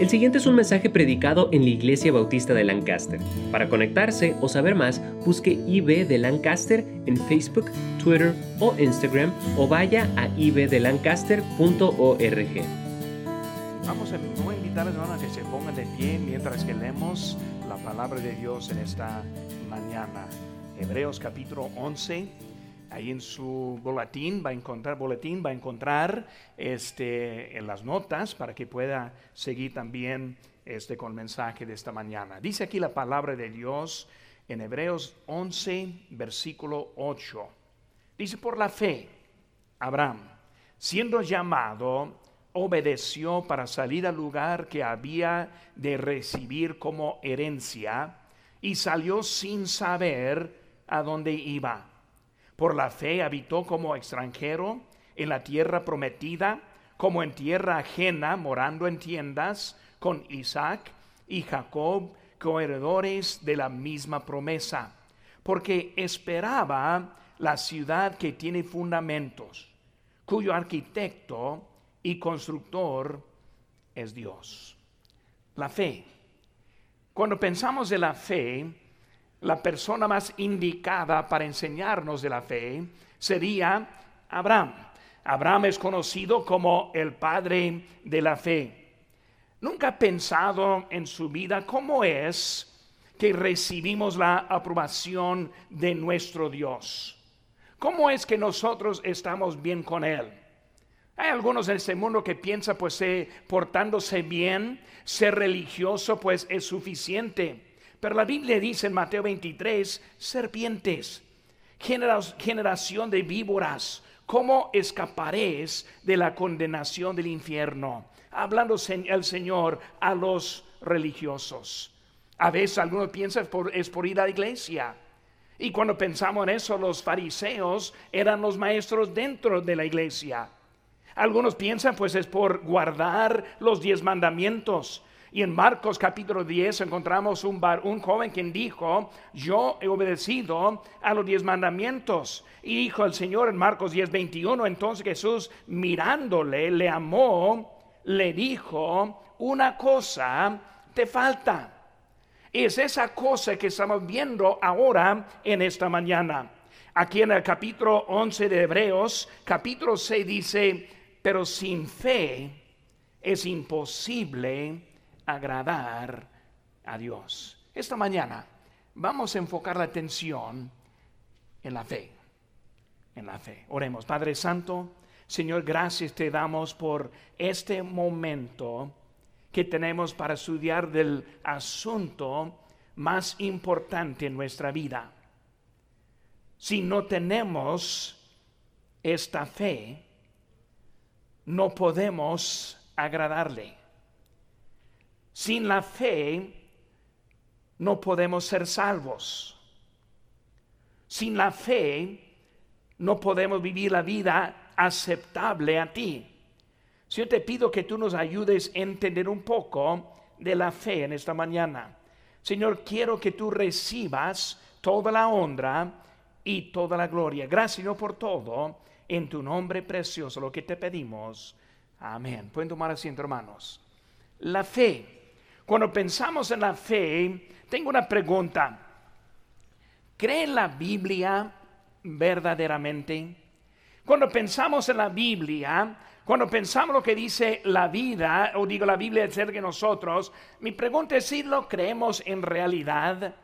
El siguiente es un mensaje predicado en la Iglesia Bautista de Lancaster. Para conectarse o saber más, busque IB de Lancaster en Facebook, Twitter o Instagram o vaya a ibdelancaster.org. Vamos a invitarles a que se pongan de pie mientras que leemos la palabra de Dios en esta mañana. Hebreos capítulo 11 ahí en su boletín va a encontrar boletín va a encontrar este en las notas para que pueda seguir también este con el mensaje de esta mañana. Dice aquí la palabra de Dios en Hebreos 11 versículo 8. Dice por la fe Abraham siendo llamado obedeció para salir al lugar que había de recibir como herencia y salió sin saber a dónde iba por la fe habitó como extranjero en la tierra prometida, como en tierra ajena, morando en tiendas con Isaac y Jacob, coheredores de la misma promesa, porque esperaba la ciudad que tiene fundamentos, cuyo arquitecto y constructor es Dios. La fe. Cuando pensamos de la fe, la persona más indicada para enseñarnos de la fe sería Abraham. Abraham es conocido como el padre de la fe. Nunca ha pensado en su vida cómo es que recibimos la aprobación de nuestro Dios. ¿Cómo es que nosotros estamos bien con Él? Hay algunos en este mundo que piensan pues eh, portándose bien, ser religioso pues es suficiente. Pero la Biblia dice en Mateo 23, serpientes, generación de víboras, ¿cómo escaparéis de la condenación del infierno? Hablando el Señor a los religiosos. A veces algunos piensan es por ir a la iglesia. Y cuando pensamos en eso, los fariseos eran los maestros dentro de la iglesia. Algunos piensan pues es por guardar los diez mandamientos. Y en Marcos capítulo 10 encontramos un, un joven quien dijo, yo he obedecido a los diez mandamientos. Y dijo el Señor en Marcos 10, 21, entonces Jesús mirándole, le amó, le dijo, una cosa te falta. Es esa cosa que estamos viendo ahora en esta mañana. Aquí en el capítulo 11 de Hebreos, capítulo 6 dice, pero sin fe es imposible agradar a Dios. Esta mañana vamos a enfocar la atención en la fe. En la fe. Oremos, Padre Santo, Señor, gracias te damos por este momento que tenemos para estudiar del asunto más importante en nuestra vida. Si no tenemos esta fe, no podemos agradarle. Sin la fe no podemos ser salvos. Sin la fe no podemos vivir la vida aceptable a ti. yo te pido que tú nos ayudes a entender un poco de la fe en esta mañana. Señor, quiero que tú recibas toda la honra y toda la gloria. Gracias, Señor, por todo. En tu nombre precioso, lo que te pedimos. Amén. Pueden tomar asiento, hermanos. La fe cuando pensamos en la fe, tengo una pregunta. ¿Cree la Biblia verdaderamente? Cuando pensamos en la Biblia, cuando pensamos lo que dice la vida, o digo la Biblia acerca de nosotros, mi pregunta es si lo creemos en realidad.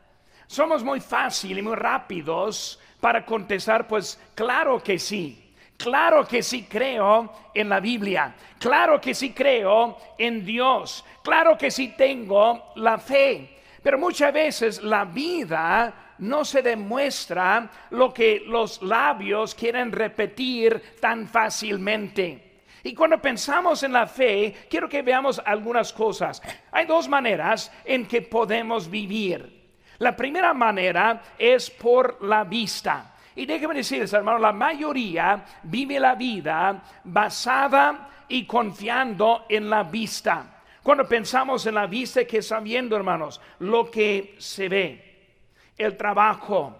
Somos muy fáciles y muy rápidos para contestar, pues claro que sí. Claro que sí creo en la Biblia. Claro que sí creo en Dios. Claro que sí tengo la fe. Pero muchas veces la vida no se demuestra lo que los labios quieren repetir tan fácilmente. Y cuando pensamos en la fe, quiero que veamos algunas cosas. Hay dos maneras en que podemos vivir. La primera manera es por la vista. Y déjeme decirles, hermano, la mayoría vive la vida basada y confiando en la vista. Cuando pensamos en la vista, que está viendo, hermanos? Lo que se ve, el trabajo,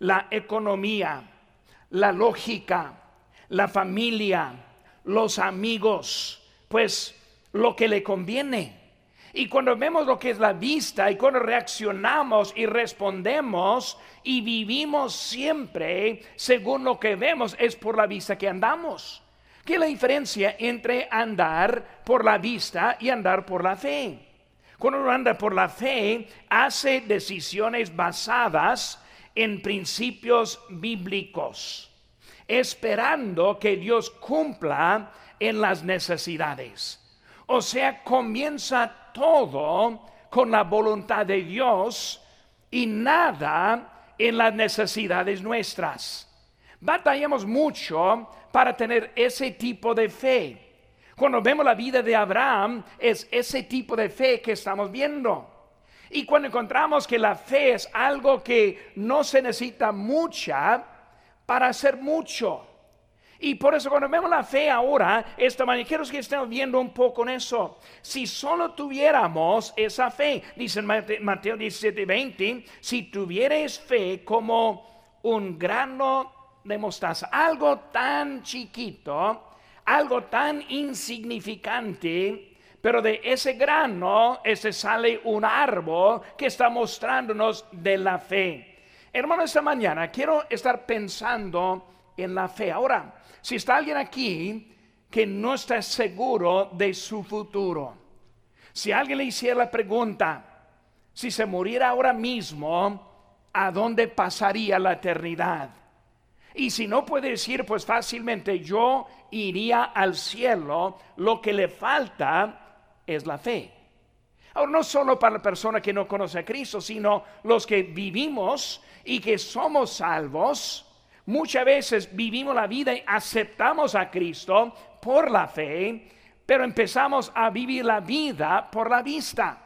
la economía, la lógica, la familia, los amigos, pues lo que le conviene. Y cuando vemos lo que es la vista y cuando reaccionamos y respondemos y vivimos siempre según lo que vemos, es por la vista que andamos. ¿Qué es la diferencia entre andar por la vista y andar por la fe? Cuando uno anda por la fe, hace decisiones basadas en principios bíblicos, esperando que Dios cumpla en las necesidades. O sea, comienza todo con la voluntad de Dios y nada en las necesidades nuestras. Batallamos mucho para tener ese tipo de fe. Cuando vemos la vida de Abraham, es ese tipo de fe que estamos viendo. Y cuando encontramos que la fe es algo que no se necesita mucha para hacer mucho. Y por eso cuando vemos la fe ahora, esta mañana, quiero que estemos viendo un poco en eso. Si solo tuviéramos esa fe, dice Mateo 17, 20, si tuvierais fe como un grano de mostaza, algo tan chiquito, algo tan insignificante, pero de ese grano ese sale un árbol que está mostrándonos de la fe. Hermano, esta mañana quiero estar pensando en la fe. Ahora, si está alguien aquí que no está seguro de su futuro, si alguien le hiciera la pregunta, si se muriera ahora mismo, ¿a dónde pasaría la eternidad? Y si no puede decir, pues fácilmente yo iría al cielo, lo que le falta es la fe. Ahora, no solo para la persona que no conoce a Cristo, sino los que vivimos y que somos salvos, muchas veces vivimos la vida y aceptamos a Cristo por la fe, pero empezamos a vivir la vida por la vista.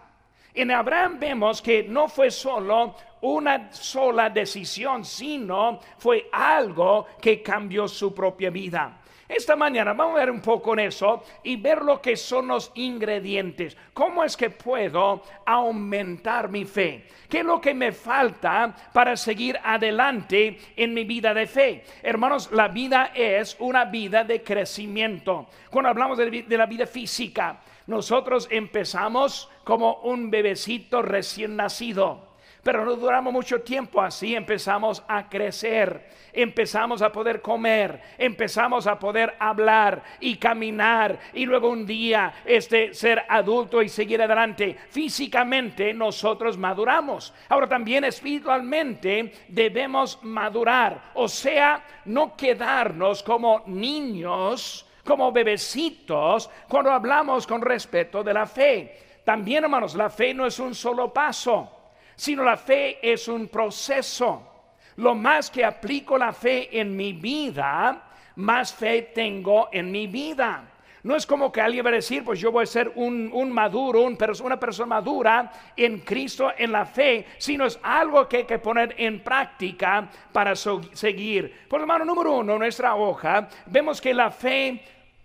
En Abraham vemos que no fue solo una sola decisión, sino fue algo que cambió su propia vida. Esta mañana vamos a ver un poco en eso y ver lo que son los ingredientes. ¿Cómo es que puedo aumentar mi fe? ¿Qué es lo que me falta para seguir adelante en mi vida de fe? Hermanos, la vida es una vida de crecimiento. Cuando hablamos de la vida física, nosotros empezamos como un bebecito recién nacido pero no duramos mucho tiempo así, empezamos a crecer, empezamos a poder comer, empezamos a poder hablar y caminar y luego un día este ser adulto y seguir adelante. Físicamente nosotros maduramos. Ahora también espiritualmente debemos madurar, o sea, no quedarnos como niños, como bebecitos cuando hablamos con respeto de la fe. También, hermanos, la fe no es un solo paso sino la fe es un proceso. Lo más que aplico la fe en mi vida, más fe tengo en mi vida. No es como que alguien va a decir, pues yo voy a ser un, maduro, una persona madura en Cristo, en la fe, sino es algo que hay que poner en práctica para seguir. Por hermano, número uno, nuestra hoja, vemos que la fe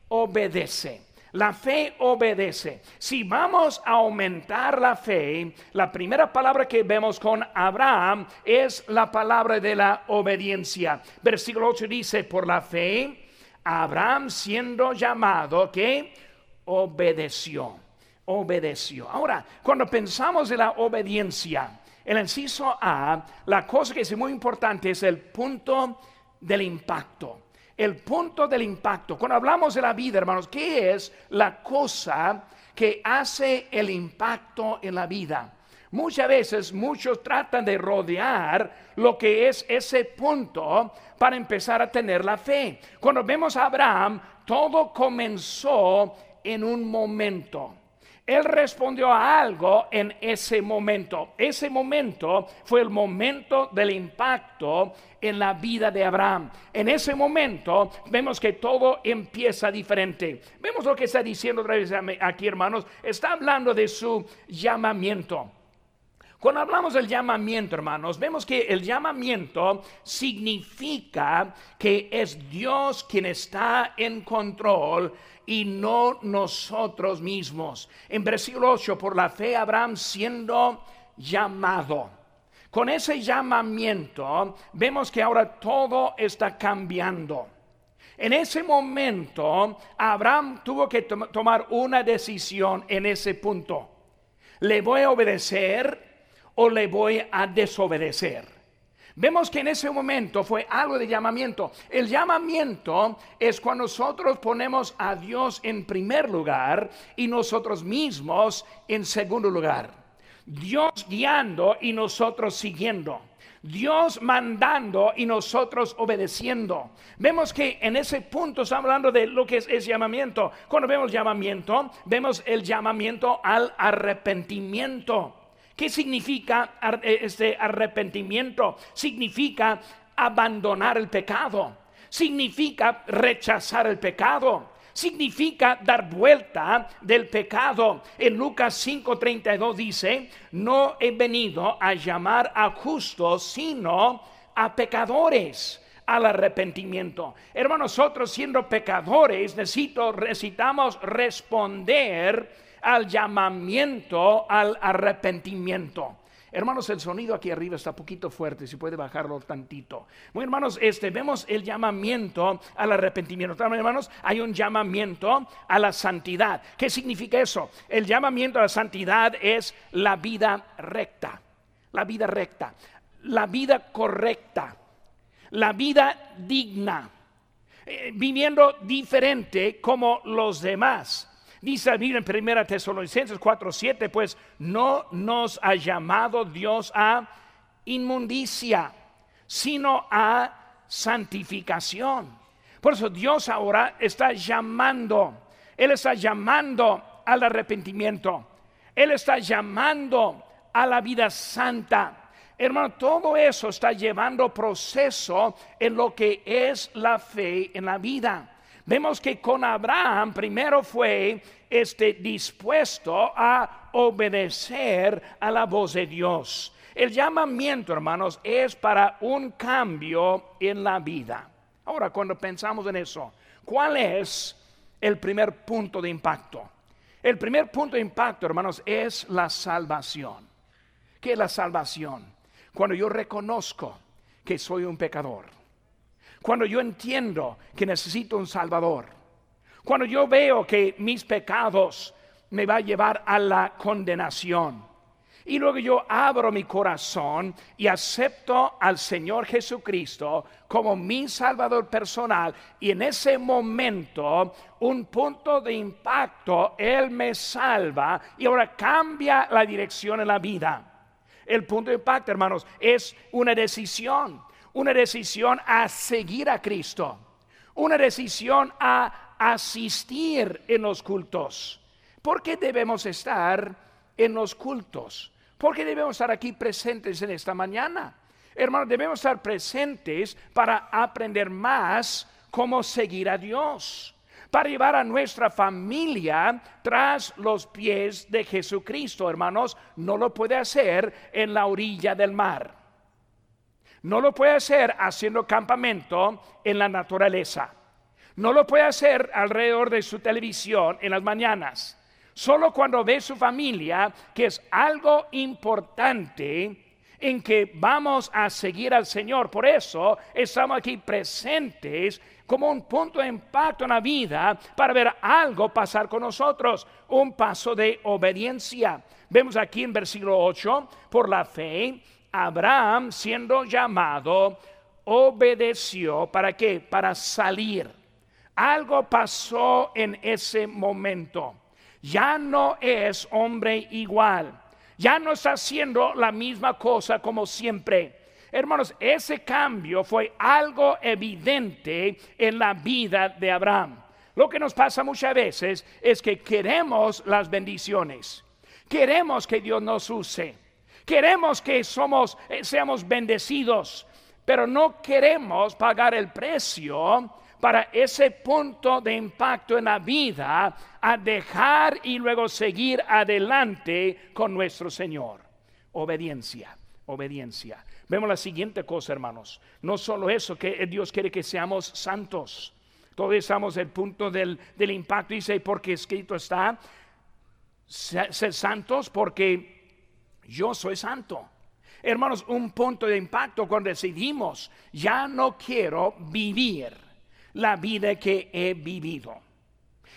obedece. La fe obedece. Si vamos a aumentar la fe, la primera palabra que vemos con Abraham es la palabra de la obediencia. Versículo 8 dice, por la fe, Abraham siendo llamado, que obedeció, obedeció. Ahora, cuando pensamos en la obediencia, el inciso A, la cosa que es muy importante es el punto del impacto el punto del impacto. Cuando hablamos de la vida, hermanos, ¿qué es la cosa que hace el impacto en la vida? Muchas veces muchos tratan de rodear lo que es ese punto para empezar a tener la fe. Cuando vemos a Abraham, todo comenzó en un momento. Él respondió a algo en ese momento. Ese momento fue el momento del impacto en la vida de Abraham. En ese momento vemos que todo empieza diferente. Vemos lo que está diciendo otra vez aquí, hermanos. Está hablando de su llamamiento. Cuando hablamos del llamamiento, hermanos, vemos que el llamamiento significa que es Dios quien está en control y no nosotros mismos. En versículo 8, por la fe Abraham siendo llamado. Con ese llamamiento vemos que ahora todo está cambiando. En ese momento, Abraham tuvo que tomar una decisión en ese punto. ¿Le voy a obedecer o le voy a desobedecer? Vemos que en ese momento fue algo de llamamiento. El llamamiento es cuando nosotros ponemos a Dios en primer lugar y nosotros mismos en segundo lugar. Dios guiando y nosotros siguiendo. Dios mandando y nosotros obedeciendo. Vemos que en ese punto está hablando de lo que es, llamamiento. Cuando vemos llamamiento, vemos el llamamiento al arrepentimiento. ¿Qué significa eh, este arrepentimiento? Significa abandonar el pecado. Significa rechazar el pecado significa dar vuelta del pecado. En Lucas 5:32 dice, no he venido a llamar a justos, sino a pecadores al arrepentimiento. Hermanos, nosotros siendo pecadores necesitamos responder al llamamiento al arrepentimiento. Hermanos, el sonido aquí arriba está poquito fuerte, si puede bajarlo tantito. Bueno, hermanos, este, vemos el llamamiento al arrepentimiento. Hermanos, hay un llamamiento a la santidad. ¿Qué significa eso? El llamamiento a la santidad es la vida recta, la vida recta, la vida correcta, la vida digna, eh, viviendo diferente como los demás. Dice la Biblia en 1 Tesalonicenses 4:7, pues no nos ha llamado Dios a inmundicia, sino a santificación. Por eso Dios ahora está llamando, Él está llamando al arrepentimiento, Él está llamando a la vida santa. Hermano, todo eso está llevando proceso en lo que es la fe en la vida. Vemos que con Abraham primero fue este dispuesto a obedecer a la voz de Dios. El llamamiento, hermanos, es para un cambio en la vida. Ahora, cuando pensamos en eso, ¿cuál es el primer punto de impacto? El primer punto de impacto, hermanos, es la salvación. ¿Qué es la salvación? Cuando yo reconozco que soy un pecador cuando yo entiendo que necesito un Salvador. Cuando yo veo que mis pecados me va a llevar a la condenación. Y luego yo abro mi corazón y acepto al Señor Jesucristo como mi Salvador personal. Y en ese momento, un punto de impacto, Él me salva y ahora cambia la dirección en la vida. El punto de impacto, hermanos, es una decisión una decisión a seguir a Cristo, una decisión a asistir en los cultos. ¿Por qué debemos estar en los cultos? ¿Por qué debemos estar aquí presentes en esta mañana? Hermanos, debemos estar presentes para aprender más cómo seguir a Dios, para llevar a nuestra familia tras los pies de Jesucristo. Hermanos, no lo puede hacer en la orilla del mar. No lo puede hacer haciendo campamento en la naturaleza. No lo puede hacer alrededor de su televisión en las mañanas. Solo cuando ve su familia, que es algo importante en que vamos a seguir al Señor. Por eso estamos aquí presentes como un punto de impacto en la vida para ver algo pasar con nosotros, un paso de obediencia. Vemos aquí en versículo 8, por la fe Abraham, siendo llamado, obedeció. ¿Para qué? Para salir. Algo pasó en ese momento. Ya no es hombre igual. Ya no está haciendo la misma cosa como siempre. Hermanos, ese cambio fue algo evidente en la vida de Abraham. Lo que nos pasa muchas veces es que queremos las bendiciones. Queremos que Dios nos use Queremos que somos, eh, seamos bendecidos, pero no queremos pagar el precio para ese punto de impacto en la vida a dejar y luego seguir adelante con nuestro Señor. Obediencia, obediencia. Vemos la siguiente cosa, hermanos. No solo eso, que Dios quiere que seamos santos. Todos estamos el punto del, del impacto. Dice, porque escrito está, ser santos porque yo soy santo. Hermanos, un punto de impacto cuando decidimos, ya no quiero vivir la vida que he vivido.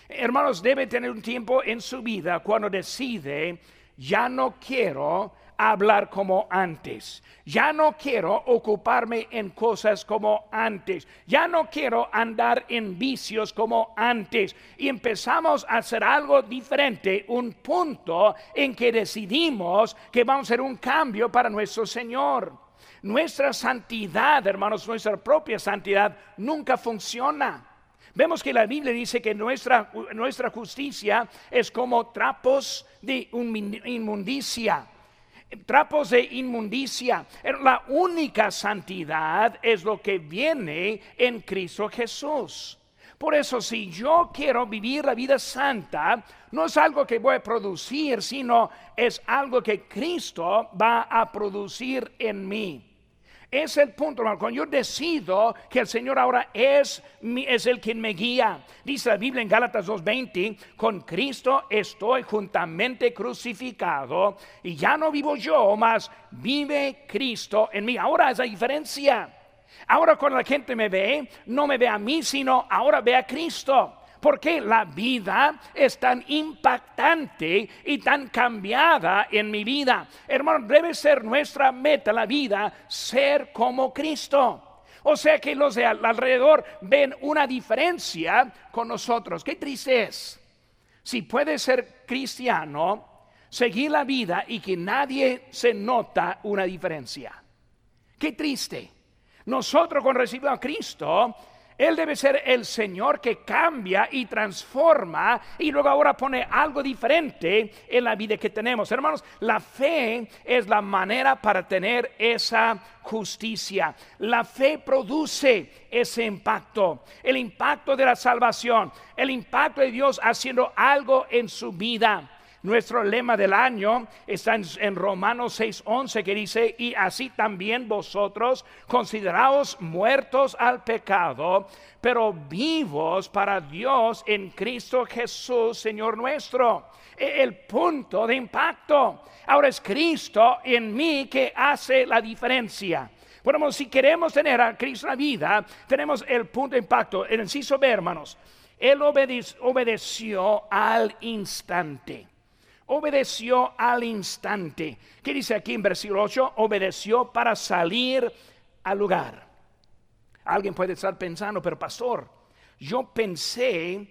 Hermanos, debe tener un tiempo en su vida cuando decide ya no quiero hablar como antes. Ya no quiero ocuparme en cosas como antes. Ya no quiero andar en vicios como antes. Y empezamos a hacer algo diferente, un punto en que decidimos que vamos a hacer un cambio para nuestro Señor. Nuestra santidad, hermanos, nuestra propia santidad nunca funciona. Vemos que la Biblia dice que nuestra, nuestra justicia es como trapos de inmundicia trapos de inmundicia. La única santidad es lo que viene en Cristo Jesús. Por eso si yo quiero vivir la vida santa, no es algo que voy a producir, sino es algo que Cristo va a producir en mí. Es el punto, hermano. Cuando yo decido que el Señor ahora es, es el quien me guía. Dice la Biblia en Gálatas 2.20, con Cristo estoy juntamente crucificado y ya no vivo yo, mas vive Cristo en mí. Ahora es la diferencia. Ahora cuando la gente me ve, no me ve a mí, sino ahora ve a Cristo porque la vida es tan impactante y tan cambiada en mi vida. Hermano, debe ser nuestra meta la vida ser como Cristo. O sea que los de alrededor ven una diferencia con nosotros. Qué triste es. Si puede ser cristiano, seguir la vida y que nadie se nota una diferencia. Qué triste. Nosotros cuando recibimos a Cristo, él debe ser el Señor que cambia y transforma y luego ahora pone algo diferente en la vida que tenemos. Hermanos, la fe es la manera para tener esa justicia. La fe produce ese impacto, el impacto de la salvación, el impacto de Dios haciendo algo en su vida. Nuestro lema del año está en, Romanos 6:11 que dice, y así también vosotros consideraos muertos al pecado, pero vivos para Dios en Cristo Jesús, Señor nuestro. E, el punto de impacto. Ahora es Cristo en mí que hace la diferencia. Bueno, si queremos tener a Cristo en la vida, tenemos el punto de impacto. El inciso hermanos. Él obedeció al instante obedeció al instante. ¿Qué dice aquí en versículo 8? Obedeció para salir al lugar. Alguien puede estar pensando, pero pastor, yo pensé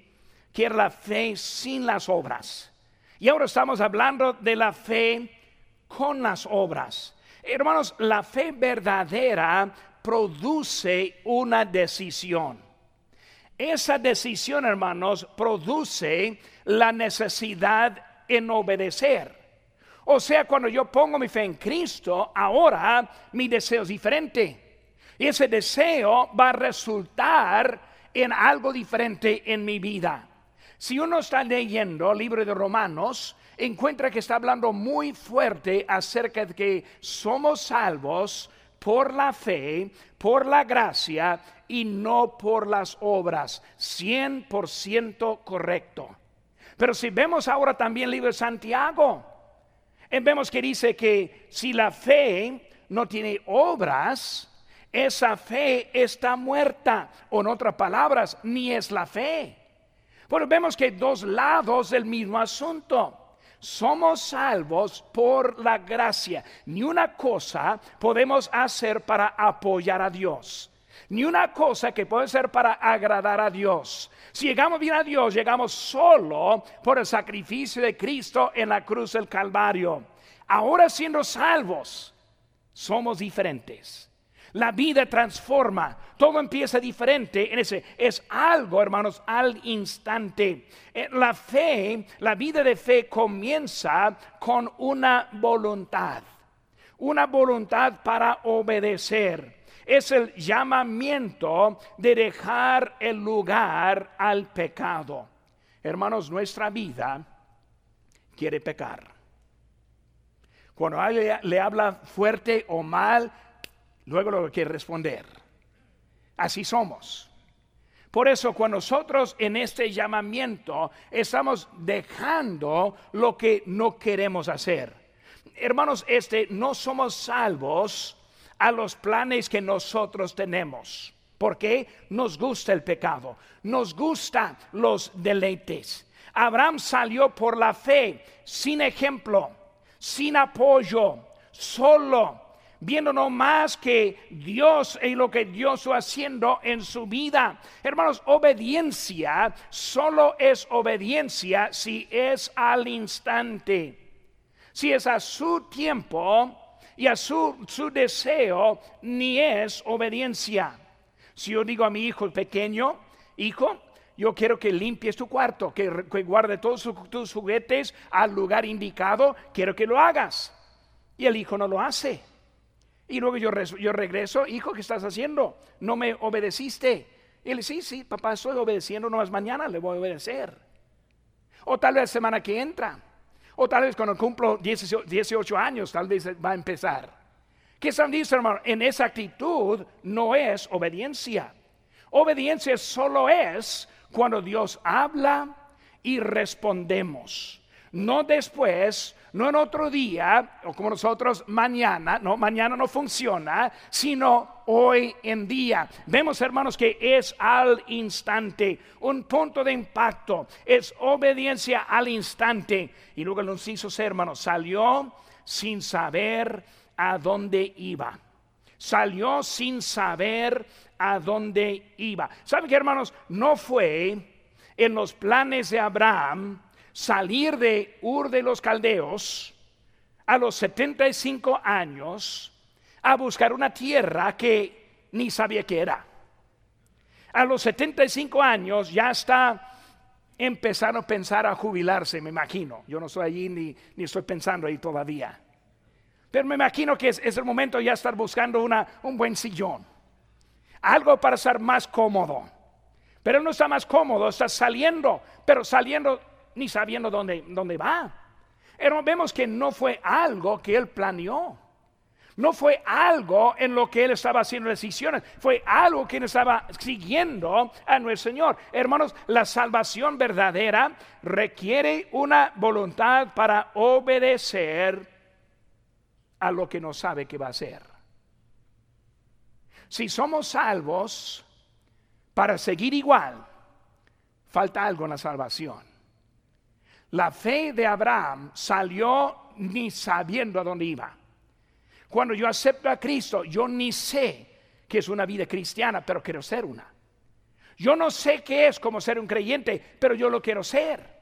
que era la fe sin las obras. Y ahora estamos hablando de la fe con las obras. Hermanos, la fe verdadera produce una decisión. Esa decisión, hermanos, produce la necesidad en obedecer. O sea, cuando yo pongo mi fe en Cristo, ahora mi deseo es diferente. Y ese deseo va a resultar en algo diferente en mi vida. Si uno está leyendo el libro de Romanos, encuentra que está hablando muy fuerte acerca de que somos salvos por la fe, por la gracia y no por las obras. 100% correcto. Pero si vemos ahora también el libro de Santiago, vemos que dice que si la fe no tiene obras, esa fe está muerta. O en otras palabras, ni es la fe. Pero vemos que dos lados del mismo asunto. Somos salvos por la gracia. Ni una cosa podemos hacer para apoyar a Dios ni una cosa que puede ser para agradar a Dios. Si llegamos bien a Dios, llegamos solo por el sacrificio de Cristo en la cruz del Calvario. Ahora siendo salvos, somos diferentes. La vida transforma, todo empieza diferente en ese. Es algo, hermanos, al instante. Eh, la fe, la vida de fe comienza con una voluntad, una voluntad para obedecer es el llamamiento de dejar el lugar al pecado. Hermanos, nuestra vida quiere pecar. Cuando alguien le habla fuerte o mal, luego lo quiere responder. Así somos. Por eso cuando nosotros en este llamamiento estamos dejando lo que no queremos hacer. Hermanos, este no somos salvos a los planes que nosotros tenemos. Porque nos gusta el pecado, nos gusta los deleites. Abraham salió por la fe, sin ejemplo. sin apoyo, solo, viendo no más que Dios y lo que Dios está haciendo en su vida. Hermanos, obediencia solo es obediencia si es al instante. Si es a su tiempo y a su, su deseo, ni es obediencia. Si yo digo a mi hijo pequeño, hijo, yo quiero que limpies tu cuarto, que, guarde todos tus juguetes al lugar indicado, quiero que lo hagas. Y el hijo no lo hace. Y luego yo, yo regreso, hijo, ¿qué estás haciendo? No me obedeciste. Y él dice, sí, sí, papá, estoy obedeciendo, no es mañana, le voy a obedecer. O tal vez semana que entra. O tal vez cuando cumplo 18, años, tal vez va a empezar. ¿Qué están diciendo, hermano? En esa actitud no es obediencia. Obediencia solo es cuando Dios habla y respondemos. No después, no en otro día, o como nosotros mañana, no, mañana no funciona, sino hoy en día. Vemos, hermanos, que es al instante, un punto de impacto, es obediencia al instante. Y luego el inciso, hermanos, salió sin saber a dónde iba. Salió sin saber a dónde iba. ¿Saben qué, hermanos? No fue en los planes de Abraham salir de Ur de los Caldeos a los 75 años a buscar una tierra que ni sabía que era. A los 75 años ya está empezando a pensar a jubilarse, me imagino. Yo no estoy allí ni, ni estoy pensando ahí todavía. Pero me imagino que es, el momento ya estar buscando una, un buen sillón algo para estar más cómodo. Pero no está más cómodo, está saliendo, pero saliendo ni sabiendo dónde, dónde va. Pero vemos que no fue algo que él planeó. No fue algo en lo que él estaba haciendo decisiones, fue algo que él estaba siguiendo a nuestro Señor. Hermanos, la salvación verdadera requiere una voluntad para obedecer a lo que no sabe que va a hacer. Si somos salvos para seguir igual, falta algo en la salvación. La fe de Abraham salió ni sabiendo a dónde iba. Cuando yo acepto a Cristo, yo ni sé que es una vida cristiana, pero quiero ser una. Yo no sé qué es como ser un creyente, pero yo lo quiero ser.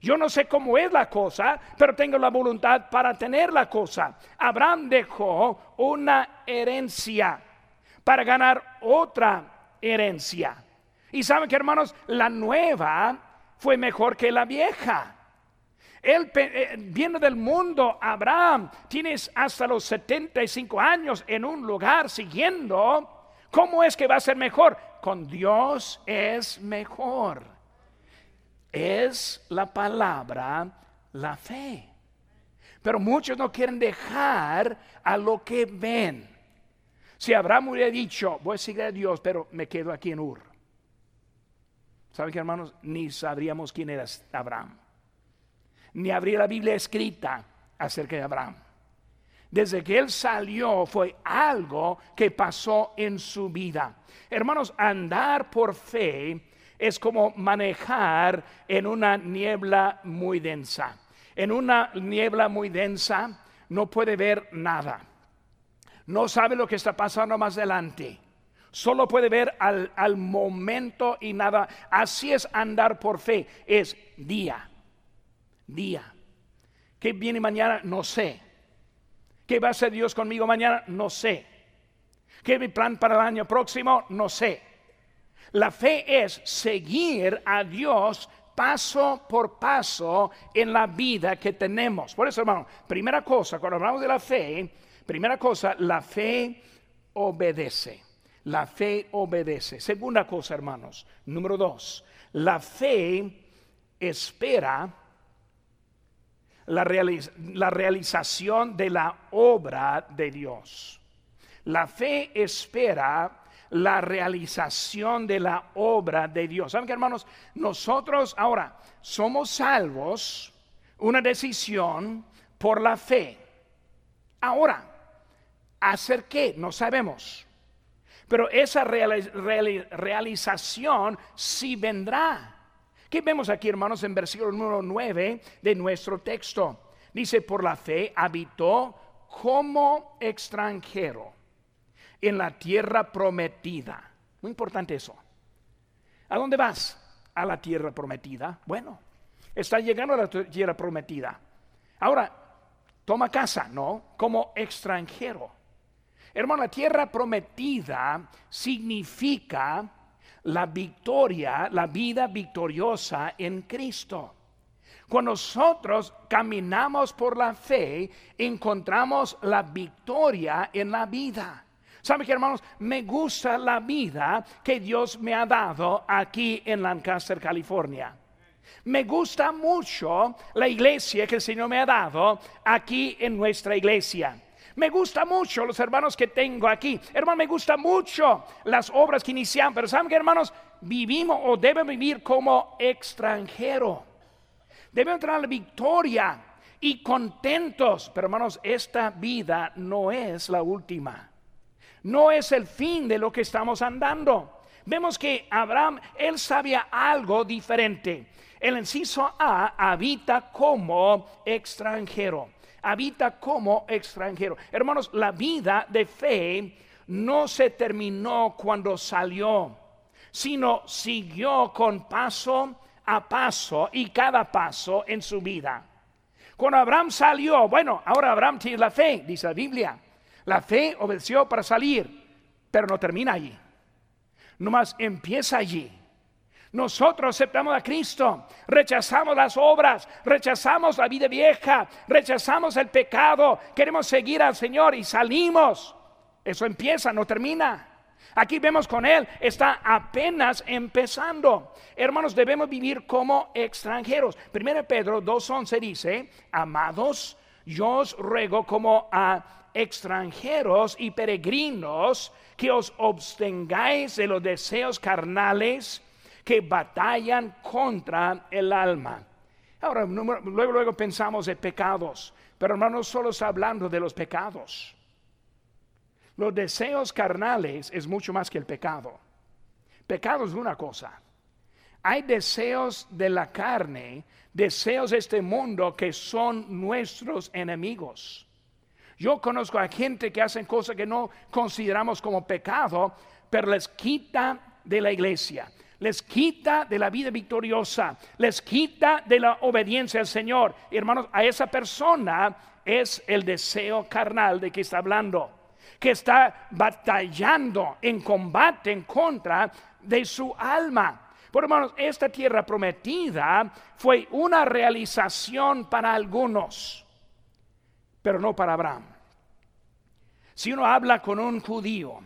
Yo no sé cómo es la cosa, pero tengo la voluntad para tener la cosa. Abraham dejó una herencia para ganar otra herencia. Y saben que hermanos, la nueva fue mejor que la vieja. Él eh, viene del mundo, Abraham, tienes hasta los 75 años en un lugar siguiendo. ¿Cómo es que va a ser mejor? Con Dios es mejor. Es la palabra, la fe. Pero muchos no quieren dejar a lo que ven. Si Abraham hubiera dicho, voy a seguir a Dios, pero me quedo aquí en Ur. ¿Saben qué, hermanos? Ni sabríamos quién era Abraham. Ni habría la Biblia escrita acerca de Abraham. Desde que él salió fue algo que pasó en su vida. Hermanos, andar por fe es como manejar en una niebla muy densa. En una niebla muy densa no puede ver nada no sabe lo que está pasando más adelante. Solo puede ver al, momento y nada. Así es andar por fe. Es día, día. ¿Qué viene mañana? No sé. ¿Qué va a hacer Dios conmigo mañana? No sé. ¿Qué es mi plan para el año próximo? No sé. La fe es seguir a Dios paso por paso en la vida que tenemos. Por eso, hermano, primera cosa, cuando hablamos de la fe, Primera cosa, la fe obedece. La fe obedece. Segunda cosa, hermanos. Número dos, la fe espera la, la, realización de la obra de Dios. La fe espera la realización de la obra de Dios. ¿Saben qué, hermanos? Nosotros ahora somos salvos, una decisión por la fe. Ahora, ¿Hacer qué? No sabemos. Pero esa realización sí vendrá. ¿Qué vemos aquí, hermanos, en versículo número 9 de nuestro texto? Dice, por la fe habitó como extranjero en la tierra prometida. Muy importante eso. ¿A dónde vas? A la tierra prometida. Bueno, está llegando a la tierra prometida. Ahora, toma casa, ¿no? Como extranjero. Hermano, la tierra prometida significa la victoria, la vida victoriosa en Cristo. Cuando nosotros caminamos por la fe, encontramos la victoria en la vida. ¿Sabe qué, hermanos? Me gusta la vida que Dios me ha dado aquí en Lancaster, California. Me gusta mucho la iglesia que el Señor me ha dado aquí en nuestra iglesia. Me gusta mucho los hermanos que tengo aquí. Hermano, me gusta mucho las obras que inician. Pero ¿saben qué, hermanos? Vivimos o deben vivir como extranjero. Debemos tener la victoria y contentos. Pero hermanos, esta vida no es la última. No es el fin de lo que estamos andando. Vemos que Abraham, él sabía algo diferente. El inciso A habita como extranjero habita como extranjero. Hermanos, la vida de fe no se terminó cuando salió, sino siguió con paso a paso y cada paso en su vida. Cuando Abraham salió, bueno, ahora Abraham tiene la fe, dice la Biblia. La fe obedeció para salir, pero no termina allí. Nomás empieza allí. Nosotros aceptamos a Cristo, rechazamos las obras, rechazamos la vida vieja, rechazamos el pecado, queremos seguir al Señor y salimos. Eso empieza, no termina. Aquí vemos con Él, está apenas empezando. Hermanos, debemos vivir como extranjeros. Primero Pedro 2.11 dice, amados, yo os ruego como a extranjeros y peregrinos que os abstengáis de los deseos carnales que batallan contra el alma. Ahora, luego, luego pensamos de pecados, pero hermanos, no solo está hablando de los pecados. Los deseos carnales es mucho más que el pecado. Pecado es una cosa. Hay deseos de la carne, deseos de este mundo que son nuestros enemigos. Yo conozco a gente que hacen cosas que no consideramos como pecado, pero les quita de la iglesia les quita de la vida victoriosa, les quita de la obediencia al Señor. hermanos, a esa persona es el deseo carnal de que está hablando, que está batallando en combate en contra de su alma. Por hermanos, esta tierra prometida fue una realización para algunos, pero no para Abraham. Si uno habla con un judío,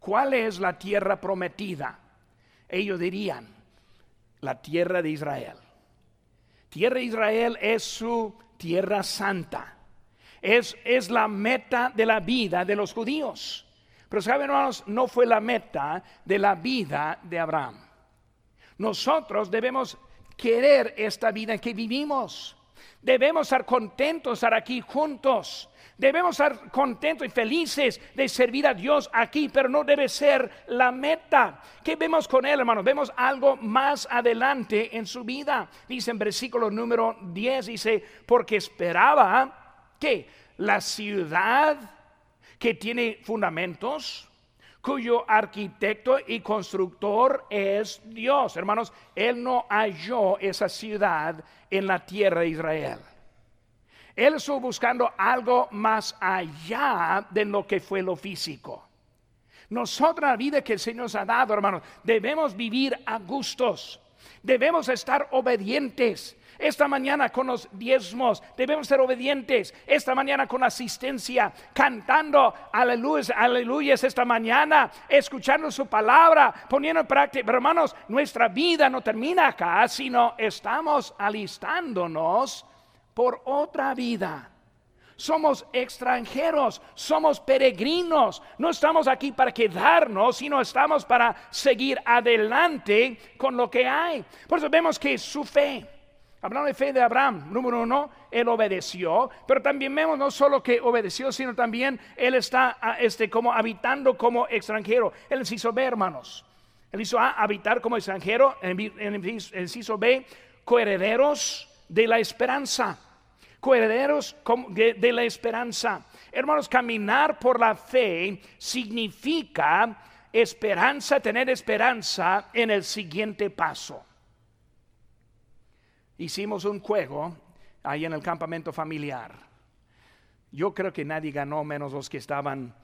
¿cuál es la tierra prometida? Ellos dirían, la tierra de Israel. Tierra de Israel es su tierra santa. Es, es la meta de la vida de los judíos. Pero saben, hermanos, no fue la meta de la vida de Abraham. Nosotros debemos querer esta vida que vivimos. Debemos estar contentos estar aquí juntos. Debemos estar contentos y felices de servir a Dios aquí, pero no debe ser la meta. ¿Qué vemos con él, hermano? Vemos algo más adelante en su vida. Dice en versículo número 10, dice, porque esperaba que la ciudad que tiene fundamentos, cuyo arquitecto y constructor es Dios. Hermanos, él no halló esa ciudad en la tierra de Israel. Él estuvo buscando algo más allá de lo que fue lo físico. Nosotros, la vida que el Señor nos ha dado, hermanos, debemos vivir a gustos. Debemos estar obedientes. Esta mañana con los diezmos debemos ser obedientes. Esta mañana con asistencia, cantando aleluya, aleluya esta mañana, escuchando su palabra, poniendo en práctica. Pero hermanos, nuestra vida no termina acá, sino estamos alistándonos por otra vida. Somos extranjeros, somos peregrinos. No estamos aquí para quedarnos, sino estamos para seguir adelante con lo que hay. Por eso vemos que su fe, hablando de fe de Abraham, número uno, él obedeció, pero también vemos no solo que obedeció, sino también él está ah, este, como habitando como extranjero. Él hizo B, hermanos. Él hizo A, habitar como extranjero. En el inciso B, coherederos de la esperanza coherederos de la esperanza. Hermanos, caminar por la fe significa esperanza, tener esperanza en el siguiente paso. Hicimos un juego ahí en el campamento familiar. Yo creo que nadie ganó menos los que estaban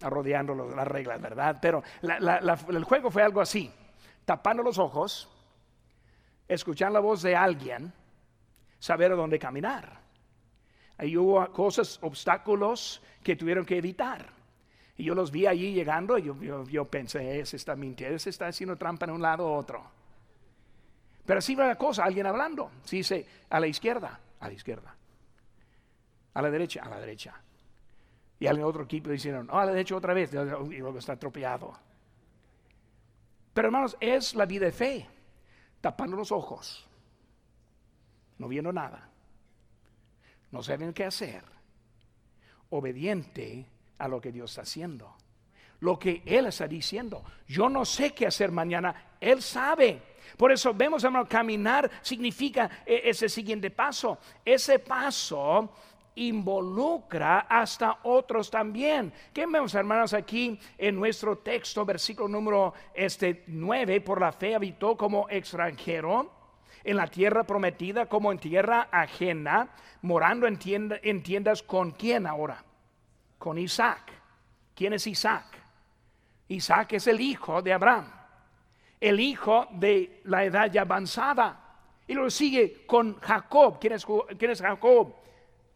rodeando las reglas, ¿verdad? Pero el juego fue algo así, tapando los ojos, escuchar la voz de alguien, saber a dónde caminar. Ahí hubo cosas, obstáculos que tuvieron que evitar. Y yo los vi allí llegando y yo, pensé, ese está mintiendo, ese está haciendo trampa en un lado u otro. Pero así va la cosa, alguien hablando. Si dice a la izquierda, a la izquierda. A la derecha, a la derecha. Y alguien otro equipo diciendo, no, a la derecha otra vez. Y luego está atropellado. Pero hermanos, es la vida de fe. Tapando los ojos. No viendo nada no saben qué hacer, obediente a lo que Dios está haciendo. Lo que Él está diciendo. Yo no sé qué hacer mañana, Él sabe. Por eso vemos, hermano, caminar significa e, ese siguiente paso. Ese paso involucra hasta otros también. ¿Qué vemos, hermanos, aquí en nuestro texto, versículo número este, 9? Por la fe habitó como extranjero en la tierra prometida como en tierra ajena, morando en, tiendas con quién ahora? Con Isaac. ¿Quién es Isaac? Isaac es el hijo de Abraham, el hijo de la edad ya avanzada. Y lo sigue con Jacob. ¿Quién es, quién es Jacob?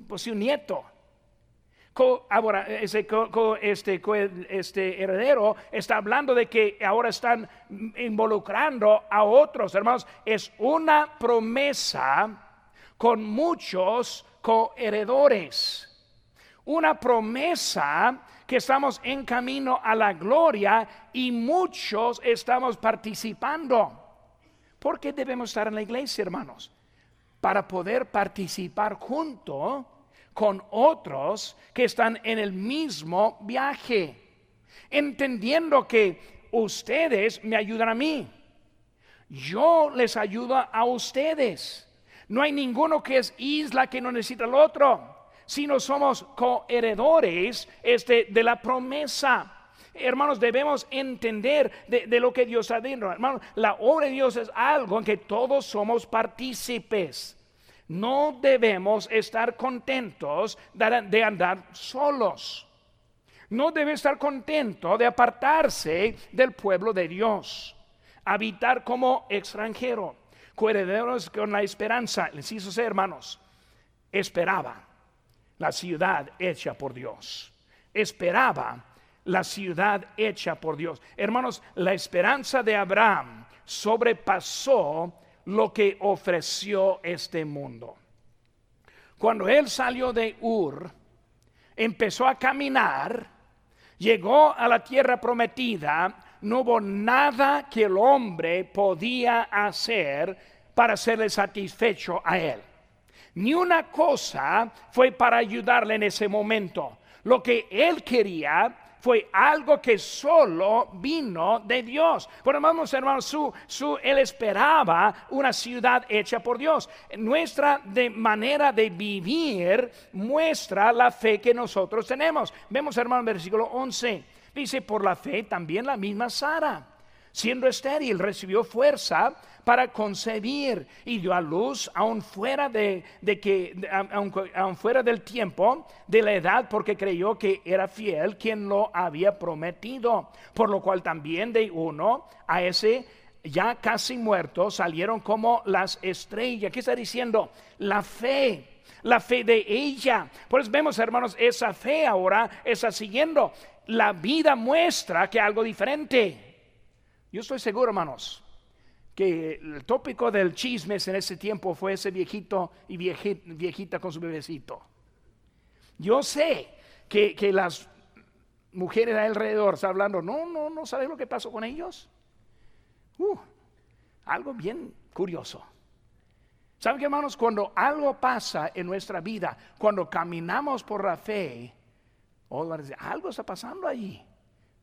Pues su nieto ahora, ese este, este heredero está hablando de que ahora están involucrando a otros hermanos. Es una promesa con muchos coheredores. Una promesa que estamos en camino a la gloria y muchos estamos participando. ¿Por qué debemos estar en la iglesia, hermanos? Para poder participar junto con otros que están en el mismo viaje, entendiendo que ustedes me ayudan a mí, yo les ayudo a ustedes. No hay ninguno que es isla que no necesita el otro, sino somos coheredores este, de la promesa. Hermanos, debemos entender de, lo que Dios ha dicho. Hermanos, la obra de Dios es algo en que todos somos partícipes. No debemos estar contentos de andar solos. No debe estar contento de apartarse del pueblo de Dios. Habitar como extranjero. Coherederos con la esperanza. Les hizo ser hermanos. Esperaba la ciudad hecha por Dios. Esperaba la ciudad hecha por Dios. Hermanos, la esperanza de Abraham sobrepasó lo que ofreció este mundo. Cuando él salió de Ur, empezó a caminar, llegó a la tierra prometida, no hubo nada que el hombre podía hacer para serle satisfecho a él. Ni una cosa fue para ayudarle en ese momento. Lo que él quería fue algo que solo vino de Dios. Por vamos hermanos, su, su, él esperaba una ciudad hecha por Dios. Nuestra de manera de vivir muestra la fe que nosotros tenemos. Vemos hermano, versículo 11. Dice, por la fe también la misma Sara, siendo estéril, recibió fuerza para concebir y dio a luz aún fuera de, que aun, fuera del tiempo de la edad porque creyó que era fiel quien lo había prometido por lo cual también de uno a ese ya casi muerto salieron como las estrellas ¿qué está diciendo? la fe la fe de ella. Por eso vemos, hermanos, esa fe ahora está siguiendo. La vida muestra que algo diferente. Yo estoy seguro, hermanos, que el tópico del chismes en ese tiempo fue ese viejito y viejita con su bebecito. Yo sé que, las mujeres alrededor están hablando, no, no, no sabes lo que pasó con ellos. Uh, algo bien curioso. ¿Saben qué, hermanos? Cuando algo pasa en nuestra vida, cuando caminamos por la fe, oh, algo está pasando ahí,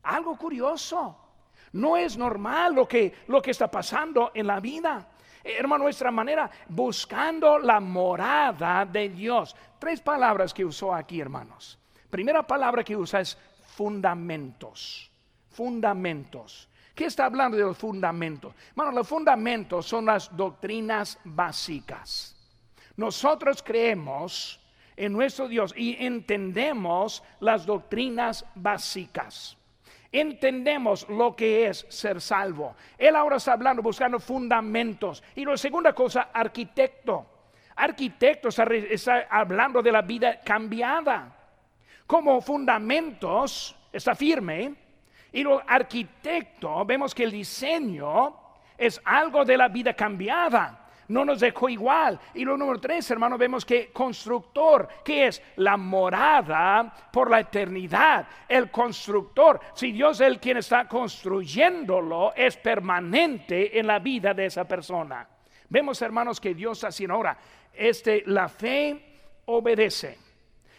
algo curioso. No es normal lo que, lo que está pasando en la vida. Hermano, nuestra manera, buscando la morada de Dios. Tres palabras que usó aquí, hermanos. Primera palabra que usa es fundamentos. Fundamentos. ¿Qué está hablando de los fundamentos? Bueno, los fundamentos son las doctrinas básicas. Nosotros creemos en nuestro Dios y entendemos las doctrinas básicas. Entendemos lo que es ser salvo. Él ahora está hablando, buscando fundamentos. Y la segunda cosa, arquitecto. Arquitecto está, hablando de la vida cambiada. Como fundamentos, está firme. Y lo arquitecto, vemos que el diseño es algo de la vida cambiada no nos dejó igual. Y lo número tres, hermano, vemos que constructor, que es la morada por la eternidad, el constructor. Si Dios es el quien está construyéndolo, es permanente en la vida de esa persona. Vemos, hermanos, que Dios así ahora, este, la fe obedece.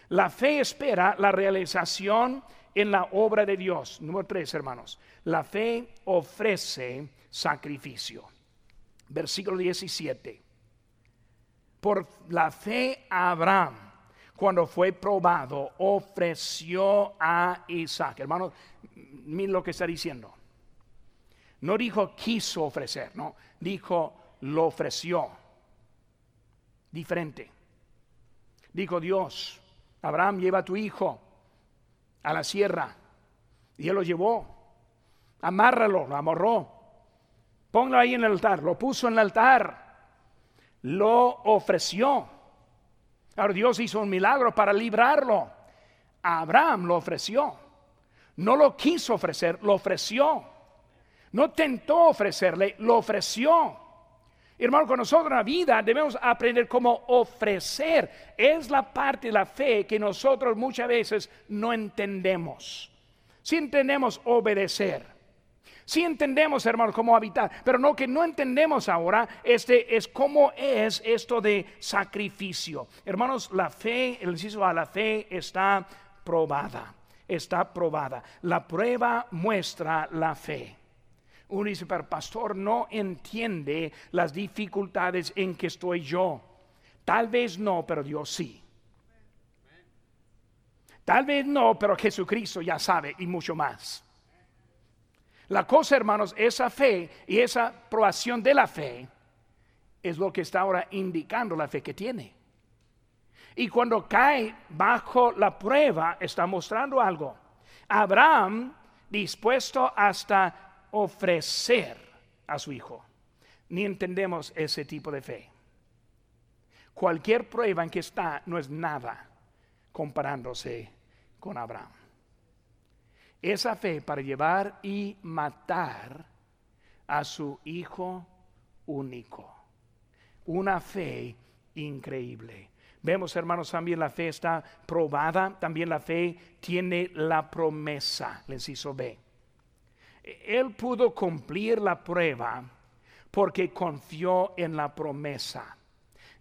La fe espera la realización en la obra de Dios. Número tres, hermanos. La fe ofrece sacrificio versículo 17. Por la fe Abraham, cuando fue probado, ofreció a Isaac. Hermano, miren lo que está diciendo. No dijo quiso ofrecer, no, dijo lo ofreció. Diferente. Dijo Dios, Abraham lleva a tu hijo a la sierra. Y él lo llevó. Amárralo, lo amarró Ponlo ahí en el altar. Lo puso en el altar. Lo ofreció. Ahora Dios hizo un milagro para librarlo. Abraham lo ofreció. No lo quiso ofrecer, lo ofreció. No tentó ofrecerle, lo ofreció. Hermano, con nosotros en la vida debemos aprender cómo ofrecer. Es la parte de la fe que nosotros muchas veces no entendemos. Si entendemos obedecer, si entendemos, hermanos, cómo habitar, pero no que no entendemos ahora, este es cómo es esto de sacrificio. Hermanos, la fe, el inciso a la fe está probada, está probada. La prueba muestra la fe. Uno dice, pero pastor no entiende las dificultades en que estoy yo. Tal vez no, pero Dios sí. Tal vez no, pero Jesucristo ya sabe y mucho más. La cosa, hermanos, esa fe y esa aprobación de la fe es lo que está ahora indicando la fe que tiene. Y cuando cae bajo la prueba, está mostrando algo. Abraham dispuesto hasta ofrecer a su hijo. Ni entendemos ese tipo de fe. Cualquier prueba en que está no es nada comparándose con Abraham esa fe para llevar y matar a su hijo único. Una fe increíble. Vemos, hermanos, también la fe está probada, también la fe tiene la promesa, les hizo B. Él pudo cumplir la prueba porque confió en la promesa.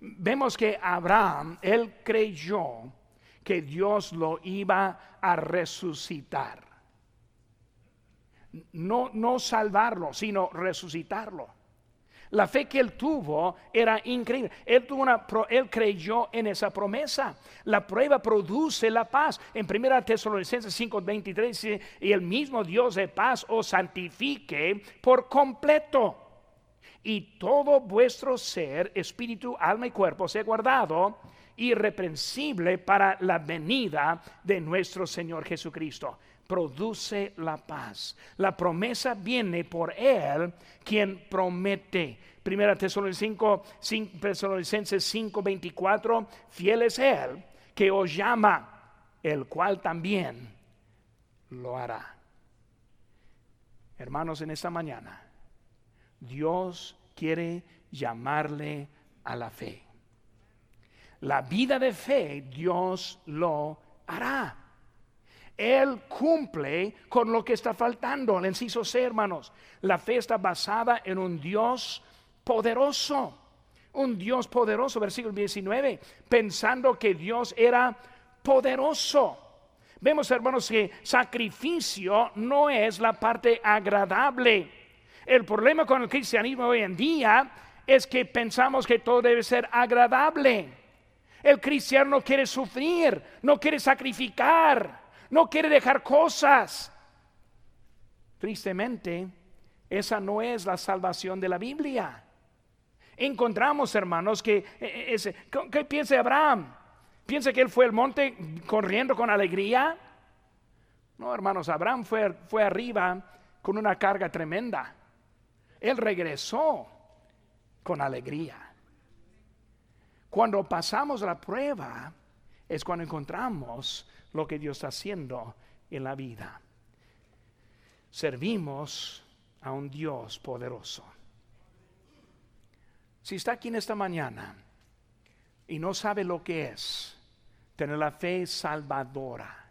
Vemos que Abraham, él creyó que Dios lo iba a resucitar no, no salvarlo, sino resucitarlo. La fe que él tuvo era increíble. Él, tuvo una, él creyó en esa promesa. La prueba produce la paz. En 1 Tesalonicenses 5:23 y el mismo Dios de paz os santifique por completo. Y todo vuestro ser, espíritu, alma y cuerpo sea guardado irreprensible para la venida de nuestro Señor Jesucristo produce la paz. La promesa viene por Él quien promete. Primera Tesalonicenses 5, 24, fiel es Él que os llama, el cual también lo hará. Hermanos, en esta mañana, Dios quiere llamarle a la fe. La vida de fe, Dios lo hará. Él cumple con lo que está faltando. El inciso C, hermanos, la fe está basada en un Dios poderoso. Un Dios poderoso, versículo 19, pensando que Dios era poderoso. Vemos, hermanos, que sacrificio no es la parte agradable. El problema con el cristianismo hoy en día es que pensamos que todo debe ser agradable. El cristiano no quiere sufrir, no quiere sacrificar, no quiere dejar cosas. Tristemente, esa no es la salvación de la Biblia. Encontramos, hermanos, que eh, eh, ¿qué piensa Abraham? ¿Piensa que él fue al monte corriendo con alegría? No, hermanos, Abraham fue, fue arriba con una carga tremenda. Él regresó con alegría. Cuando pasamos la prueba es cuando encontramos lo que Dios está haciendo en la vida. Servimos a un Dios poderoso. Si está aquí en esta mañana y no sabe lo que es tener la fe salvadora,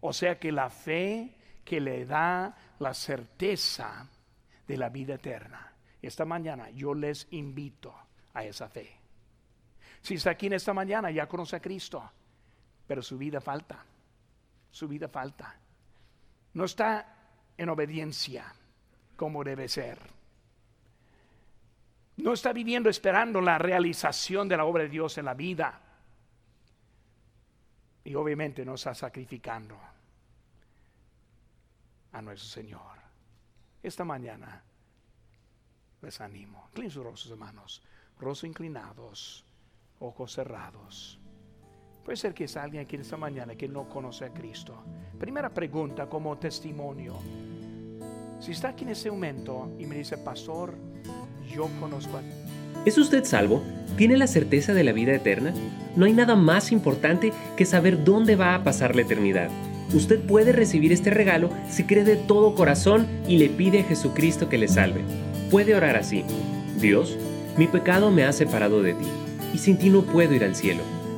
o sea que la fe que le da la certeza de la vida eterna, esta mañana yo les invito a esa fe. Si está aquí en esta mañana, ya conoce a Cristo, pero su vida falta. Su vida falta. No está en obediencia como debe ser. No está viviendo esperando la realización de la obra de Dios en la vida. Y obviamente no está sacrificando a nuestro Señor. Esta mañana les animo. Inclinen sus rostros, hermanos. Rostros inclinados ojos cerrados. Puede ser que es alguien aquí esta mañana que no conoce a Cristo. Primera pregunta como testimonio. Si está aquí en ese momento y me dice, pastor, yo conozco a... ¿Es usted salvo? ¿Tiene la certeza de la vida eterna? No hay nada más importante que saber dónde va a pasar la eternidad. Usted puede recibir este regalo si cree de todo corazón y le pide a Jesucristo que le salve. Puede orar así. Dios, mi pecado me ha separado de ti y sin ti no puedo ir al cielo,